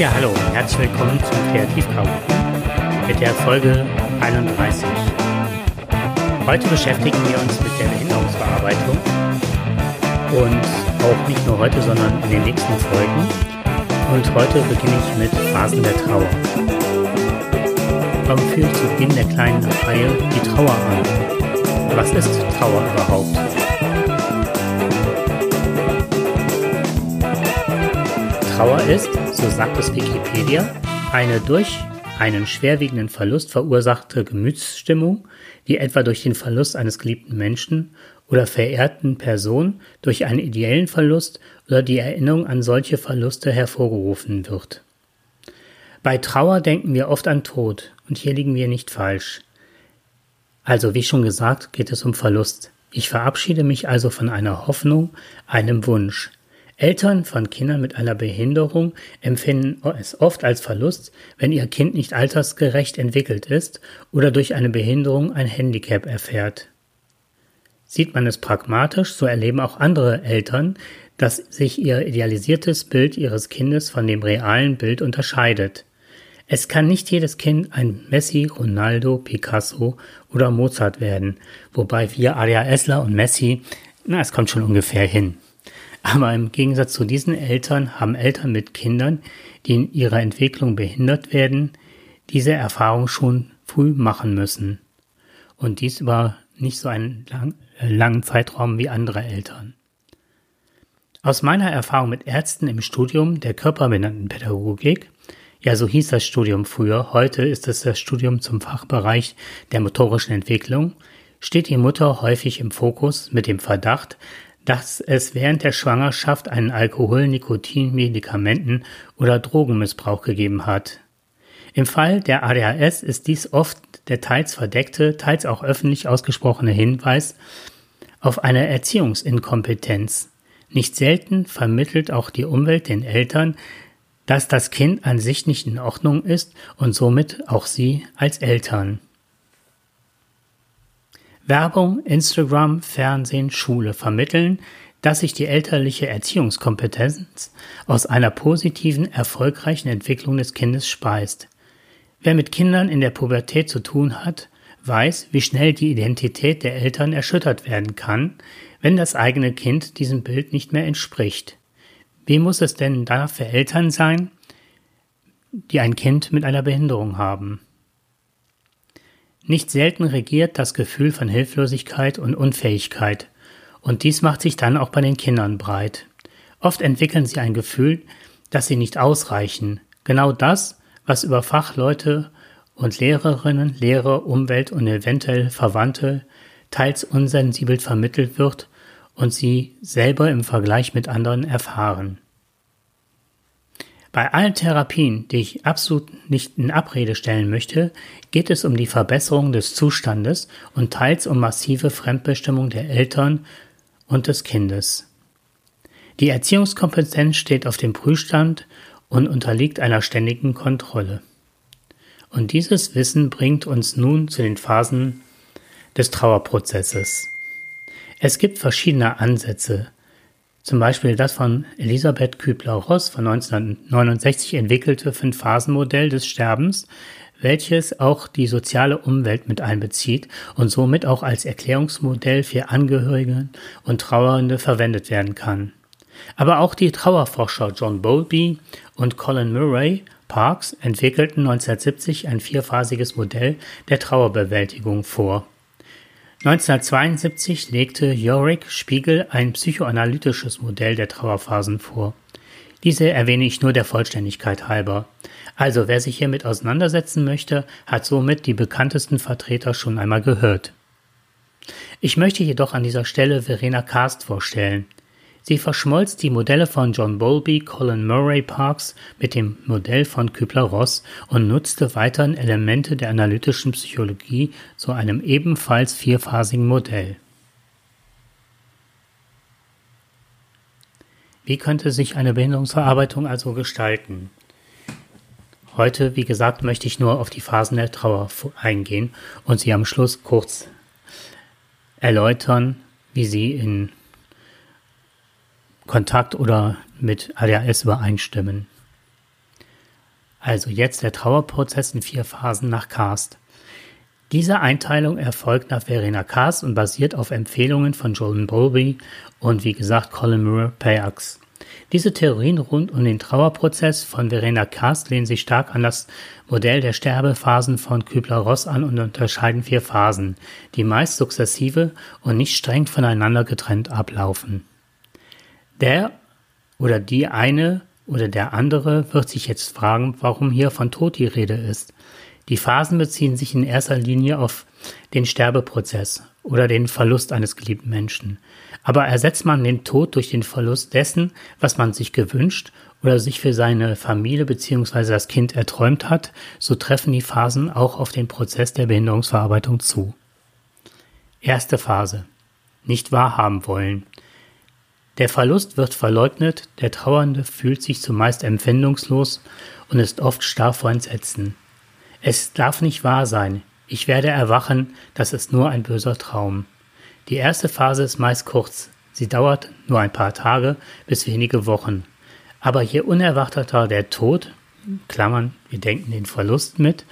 Ja, hallo und herzlich willkommen zum Kreativchaos mit der Folge 31. Heute beschäftigen wir uns mit der Behinderungsbearbeitung und auch nicht nur heute, sondern in den nächsten Folgen. Und heute beginne ich mit Phasen der Trauer. Warum ich zu Beginn der kleinen Reihe die Trauer an? Was ist Trauer überhaupt? Trauer ist, so sagt es Wikipedia, eine durch einen schwerwiegenden Verlust verursachte Gemütsstimmung, die etwa durch den Verlust eines geliebten Menschen oder verehrten Person, durch einen ideellen Verlust oder die Erinnerung an solche Verluste hervorgerufen wird. Bei Trauer denken wir oft an Tod, und hier liegen wir nicht falsch. Also, wie schon gesagt, geht es um Verlust. Ich verabschiede mich also von einer Hoffnung, einem Wunsch. Eltern von Kindern mit einer Behinderung empfinden es oft als Verlust, wenn ihr Kind nicht altersgerecht entwickelt ist oder durch eine Behinderung ein Handicap erfährt. Sieht man es pragmatisch, so erleben auch andere Eltern, dass sich ihr idealisiertes Bild ihres Kindes von dem realen Bild unterscheidet. Es kann nicht jedes Kind ein Messi, Ronaldo, Picasso oder Mozart werden, wobei wir ADHSler und Messi, na, es kommt schon ungefähr hin. Aber im Gegensatz zu diesen Eltern haben Eltern mit Kindern, die in ihrer Entwicklung behindert werden, diese Erfahrung schon früh machen müssen. Und dies über nicht so einen lang, äh, langen Zeitraum wie andere Eltern. Aus meiner Erfahrung mit Ärzten im Studium der Körperbehindertenpädagogik, ja so hieß das Studium früher, heute ist es das Studium zum Fachbereich der motorischen Entwicklung, steht die Mutter häufig im Fokus mit dem Verdacht, dass es während der Schwangerschaft einen Alkohol-, Nikotin-, Medikamenten- oder Drogenmissbrauch gegeben hat. Im Fall der ADHS ist dies oft der teils verdeckte, teils auch öffentlich ausgesprochene Hinweis auf eine Erziehungsinkompetenz. Nicht selten vermittelt auch die Umwelt den Eltern, dass das Kind an sich nicht in Ordnung ist und somit auch sie als Eltern. Werbung, Instagram, Fernsehen, Schule vermitteln, dass sich die elterliche Erziehungskompetenz aus einer positiven, erfolgreichen Entwicklung des Kindes speist. Wer mit Kindern in der Pubertät zu tun hat, weiß, wie schnell die Identität der Eltern erschüttert werden kann, wenn das eigene Kind diesem Bild nicht mehr entspricht. Wie muss es denn da für Eltern sein, die ein Kind mit einer Behinderung haben? Nicht selten regiert das Gefühl von Hilflosigkeit und Unfähigkeit, und dies macht sich dann auch bei den Kindern breit. Oft entwickeln sie ein Gefühl, dass sie nicht ausreichen, genau das, was über Fachleute und Lehrerinnen, Lehrer, Umwelt und eventuell Verwandte teils unsensibel vermittelt wird und sie selber im Vergleich mit anderen erfahren. Bei allen Therapien, die ich absolut nicht in Abrede stellen möchte, geht es um die Verbesserung des Zustandes und teils um massive Fremdbestimmung der Eltern und des Kindes. Die Erziehungskompetenz steht auf dem Prüfstand und unterliegt einer ständigen Kontrolle. Und dieses Wissen bringt uns nun zu den Phasen des Trauerprozesses. Es gibt verschiedene Ansätze, zum Beispiel das von Elisabeth Kübler-Ross von 1969 entwickelte Fünf-Phasen-Modell des Sterbens, welches auch die soziale Umwelt mit einbezieht und somit auch als Erklärungsmodell für Angehörige und Trauernde verwendet werden kann. Aber auch die Trauerforscher John Bowlby und Colin Murray Parks entwickelten 1970 ein vierphasiges Modell der Trauerbewältigung vor. 1972 legte Yorick Spiegel ein psychoanalytisches Modell der Trauerphasen vor. Diese erwähne ich nur der Vollständigkeit halber. Also wer sich hiermit auseinandersetzen möchte, hat somit die bekanntesten Vertreter schon einmal gehört. Ich möchte jedoch an dieser Stelle Verena Karst vorstellen. Sie verschmolz die Modelle von John Bowlby, Colin Murray Parks mit dem Modell von Kübler-Ross und nutzte weiterhin Elemente der analytischen Psychologie zu einem ebenfalls vierphasigen Modell. Wie könnte sich eine Behinderungsverarbeitung also gestalten? Heute, wie gesagt, möchte ich nur auf die Phasen der Trauer eingehen und sie am Schluss kurz erläutern, wie sie in Kontakt oder mit ADHS übereinstimmen. also jetzt der Trauerprozess in vier Phasen nach Cast. Diese Einteilung erfolgt nach Verena Cast und basiert auf Empfehlungen von Jordan Bowlby und wie gesagt Colin Moore Payax. Diese Theorien rund um den Trauerprozess von Verena Cast lehnen sich stark an das Modell der Sterbephasen von Kübler-Ross an und unterscheiden vier Phasen, die meist sukzessive und nicht streng voneinander getrennt ablaufen. Der oder die eine oder der andere wird sich jetzt fragen, warum hier von Tod die Rede ist. Die Phasen beziehen sich in erster Linie auf den Sterbeprozess oder den Verlust eines geliebten Menschen. Aber ersetzt man den Tod durch den Verlust dessen, was man sich gewünscht oder sich für seine Familie bzw. das Kind erträumt hat, so treffen die Phasen auch auf den Prozess der Behinderungsverarbeitung zu. Erste Phase. Nicht wahrhaben wollen. Der Verlust wird verleugnet, der Trauernde fühlt sich zumeist empfindungslos und ist oft starr vor Entsetzen. Es darf nicht wahr sein. Ich werde erwachen, das ist nur ein böser Traum. Die erste Phase ist meist kurz. Sie dauert nur ein paar Tage bis wenige Wochen. Aber je unerwarteter der Tod, Klammern, wir denken den Verlust mit,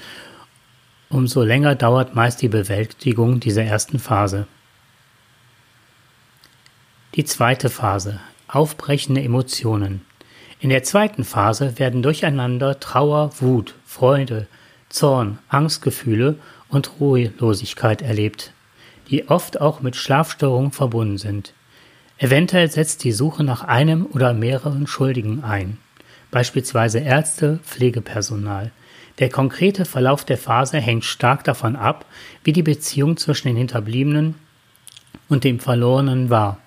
umso länger dauert meist die Bewältigung dieser ersten Phase. Die zweite Phase. Aufbrechende Emotionen. In der zweiten Phase werden durcheinander Trauer, Wut, Freude, Zorn, Angstgefühle und Ruhelosigkeit erlebt, die oft auch mit Schlafstörungen verbunden sind. Eventuell setzt die Suche nach einem oder mehreren Schuldigen ein, beispielsweise Ärzte, Pflegepersonal. Der konkrete Verlauf der Phase hängt stark davon ab, wie die Beziehung zwischen den Hinterbliebenen und dem Verlorenen war,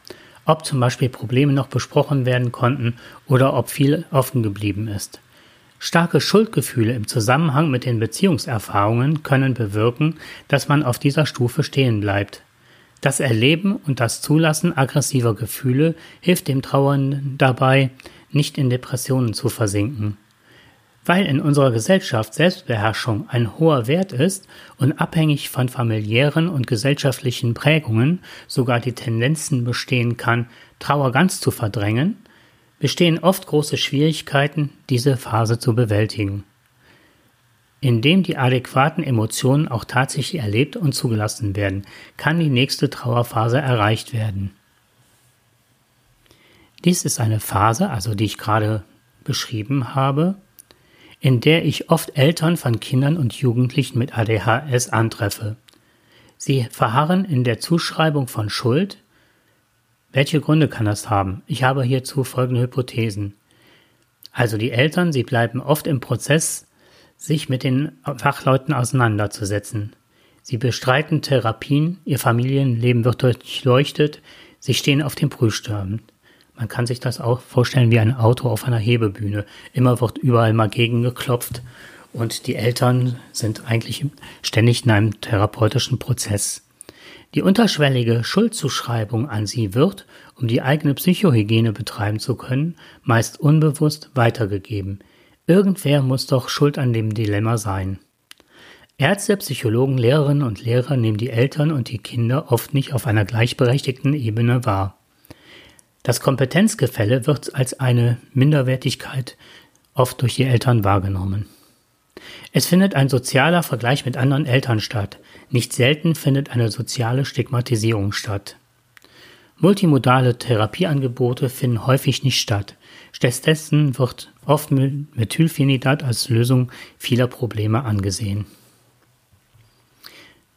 ob zum Beispiel Probleme noch besprochen werden konnten oder ob viel offen geblieben ist. Starke Schuldgefühle im Zusammenhang mit den Beziehungserfahrungen können bewirken, dass man auf dieser Stufe stehen bleibt. Das Erleben und das Zulassen aggressiver Gefühle hilft dem Trauernden dabei, nicht in Depressionen zu versinken. Weil in unserer Gesellschaft Selbstbeherrschung ein hoher Wert ist und abhängig von familiären und gesellschaftlichen Prägungen sogar die Tendenzen bestehen kann, Trauer ganz zu verdrängen, bestehen oft große Schwierigkeiten, diese Phase zu bewältigen. Indem die adäquaten Emotionen auch tatsächlich erlebt und zugelassen werden, kann die nächste Trauerphase erreicht werden. Dies ist eine Phase, also die ich gerade beschrieben habe, in der ich oft Eltern von Kindern und Jugendlichen mit ADHS antreffe. Sie verharren in der Zuschreibung von Schuld, welche Gründe kann das haben? Ich habe hierzu folgende Hypothesen. Also die Eltern, sie bleiben oft im Prozess, sich mit den Fachleuten auseinanderzusetzen. Sie bestreiten Therapien, ihr Familienleben wird durchleuchtet, sie stehen auf dem Prüfstand. Man kann sich das auch vorstellen wie ein Auto auf einer Hebebühne. Immer wird überall mal gegengeklopft und die Eltern sind eigentlich ständig in einem therapeutischen Prozess. Die unterschwellige Schuldzuschreibung an sie wird, um die eigene Psychohygiene betreiben zu können, meist unbewusst weitergegeben. Irgendwer muss doch schuld an dem Dilemma sein. Ärzte, Psychologen, Lehrerinnen und Lehrer nehmen die Eltern und die Kinder oft nicht auf einer gleichberechtigten Ebene wahr. Das Kompetenzgefälle wird als eine Minderwertigkeit oft durch die Eltern wahrgenommen. Es findet ein sozialer Vergleich mit anderen Eltern statt. Nicht selten findet eine soziale Stigmatisierung statt. Multimodale Therapieangebote finden häufig nicht statt. Stattdessen wird oft Methylphenidat als Lösung vieler Probleme angesehen.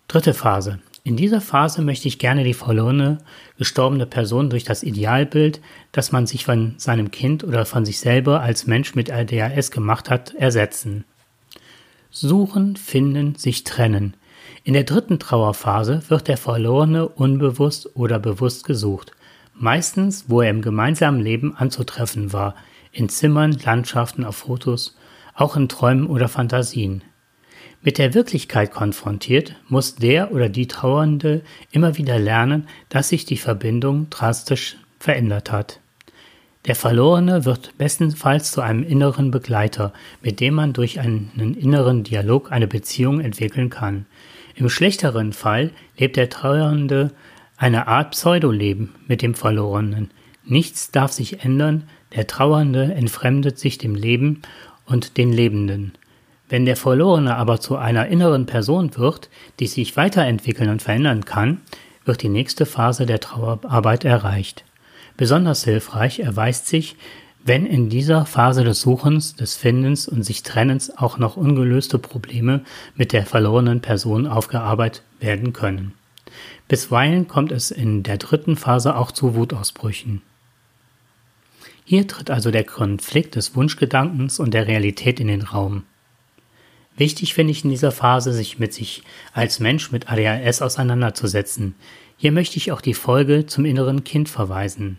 Dritte Phase. In dieser Phase möchte ich gerne die verlorene, gestorbene Person durch das Idealbild, das man sich von seinem Kind oder von sich selber als Mensch mit ADHS gemacht hat, ersetzen. Suchen, finden, sich trennen. In der dritten Trauerphase wird der Verlorene unbewusst oder bewusst gesucht. Meistens, wo er im gemeinsamen Leben anzutreffen war. In Zimmern, Landschaften, auf Fotos, auch in Träumen oder Fantasien. Mit der Wirklichkeit konfrontiert, muss der oder die Trauernde immer wieder lernen, dass sich die Verbindung drastisch verändert hat. Der Verlorene wird bestenfalls zu einem inneren Begleiter, mit dem man durch einen inneren Dialog eine Beziehung entwickeln kann. Im schlechteren Fall lebt der Trauernde eine Art Pseudoleben mit dem Verlorenen. Nichts darf sich ändern, der Trauernde entfremdet sich dem Leben und den Lebenden. Wenn der Verlorene aber zu einer inneren Person wird, die sich weiterentwickeln und verändern kann, wird die nächste Phase der Trauerarbeit erreicht. Besonders hilfreich erweist sich, wenn in dieser Phase des Suchens, des Findens und sich Trennens auch noch ungelöste Probleme mit der verlorenen Person aufgearbeitet werden können. Bisweilen kommt es in der dritten Phase auch zu Wutausbrüchen. Hier tritt also der Konflikt des Wunschgedankens und der Realität in den Raum. Wichtig finde ich in dieser Phase, sich mit sich als Mensch mit ADHS auseinanderzusetzen. Hier möchte ich auch die Folge zum inneren Kind verweisen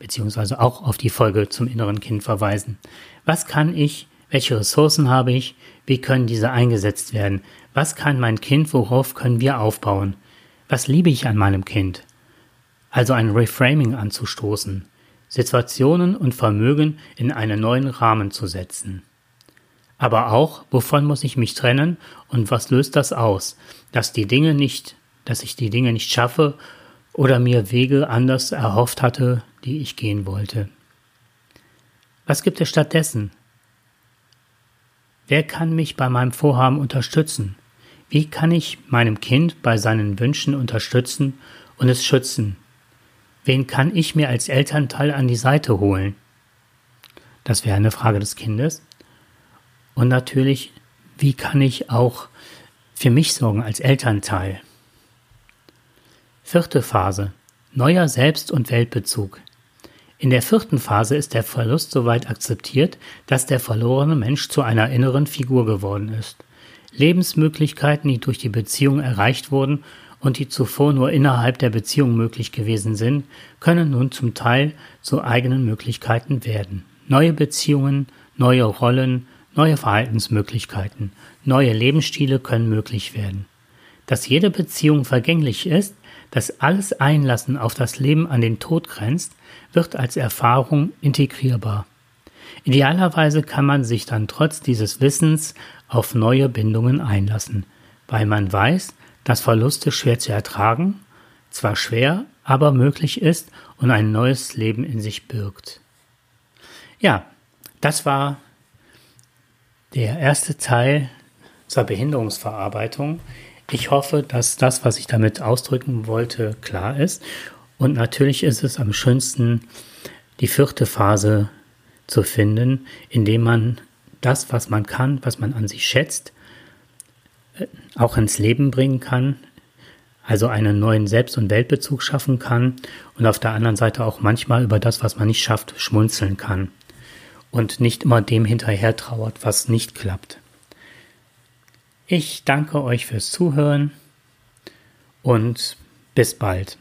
beziehungsweise auch auf die Folge zum inneren Kind verweisen. Was kann ich? Welche Ressourcen habe ich? Wie können diese eingesetzt werden? Was kann mein Kind? Worauf können wir aufbauen? Was liebe ich an meinem Kind? Also ein Reframing anzustoßen, Situationen und Vermögen in einen neuen Rahmen zu setzen. Aber auch, wovon muss ich mich trennen und was löst das aus? Dass die Dinge nicht, dass ich die Dinge nicht schaffe oder mir Wege anders erhofft hatte, die ich gehen wollte. Was gibt es stattdessen? Wer kann mich bei meinem Vorhaben unterstützen? Wie kann ich meinem Kind bei seinen Wünschen unterstützen und es schützen? Wen kann ich mir als Elternteil an die Seite holen? Das wäre eine Frage des Kindes. Und natürlich, wie kann ich auch für mich sorgen als Elternteil? Vierte Phase. Neuer Selbst- und Weltbezug. In der vierten Phase ist der Verlust soweit akzeptiert, dass der verlorene Mensch zu einer inneren Figur geworden ist. Lebensmöglichkeiten, die durch die Beziehung erreicht wurden und die zuvor nur innerhalb der Beziehung möglich gewesen sind, können nun zum Teil zu eigenen Möglichkeiten werden. Neue Beziehungen, neue Rollen, neue Verhaltensmöglichkeiten, neue Lebensstile können möglich werden. Dass jede Beziehung vergänglich ist, dass alles Einlassen auf das Leben an den Tod grenzt, wird als Erfahrung integrierbar. Idealerweise kann man sich dann trotz dieses Wissens auf neue Bindungen einlassen, weil man weiß, dass Verluste schwer zu ertragen, zwar schwer, aber möglich ist und ein neues Leben in sich birgt. Ja, das war der erste Teil zur Behinderungsverarbeitung. Ich hoffe, dass das, was ich damit ausdrücken wollte, klar ist. Und natürlich ist es am schönsten, die vierte Phase zu finden, indem man das, was man kann, was man an sich schätzt, äh, auch ins Leben bringen kann, also einen neuen Selbst- und Weltbezug schaffen kann und auf der anderen Seite auch manchmal über das, was man nicht schafft, schmunzeln kann und nicht immer dem hinterher trauert, was nicht klappt. Ich danke euch fürs Zuhören und bis bald.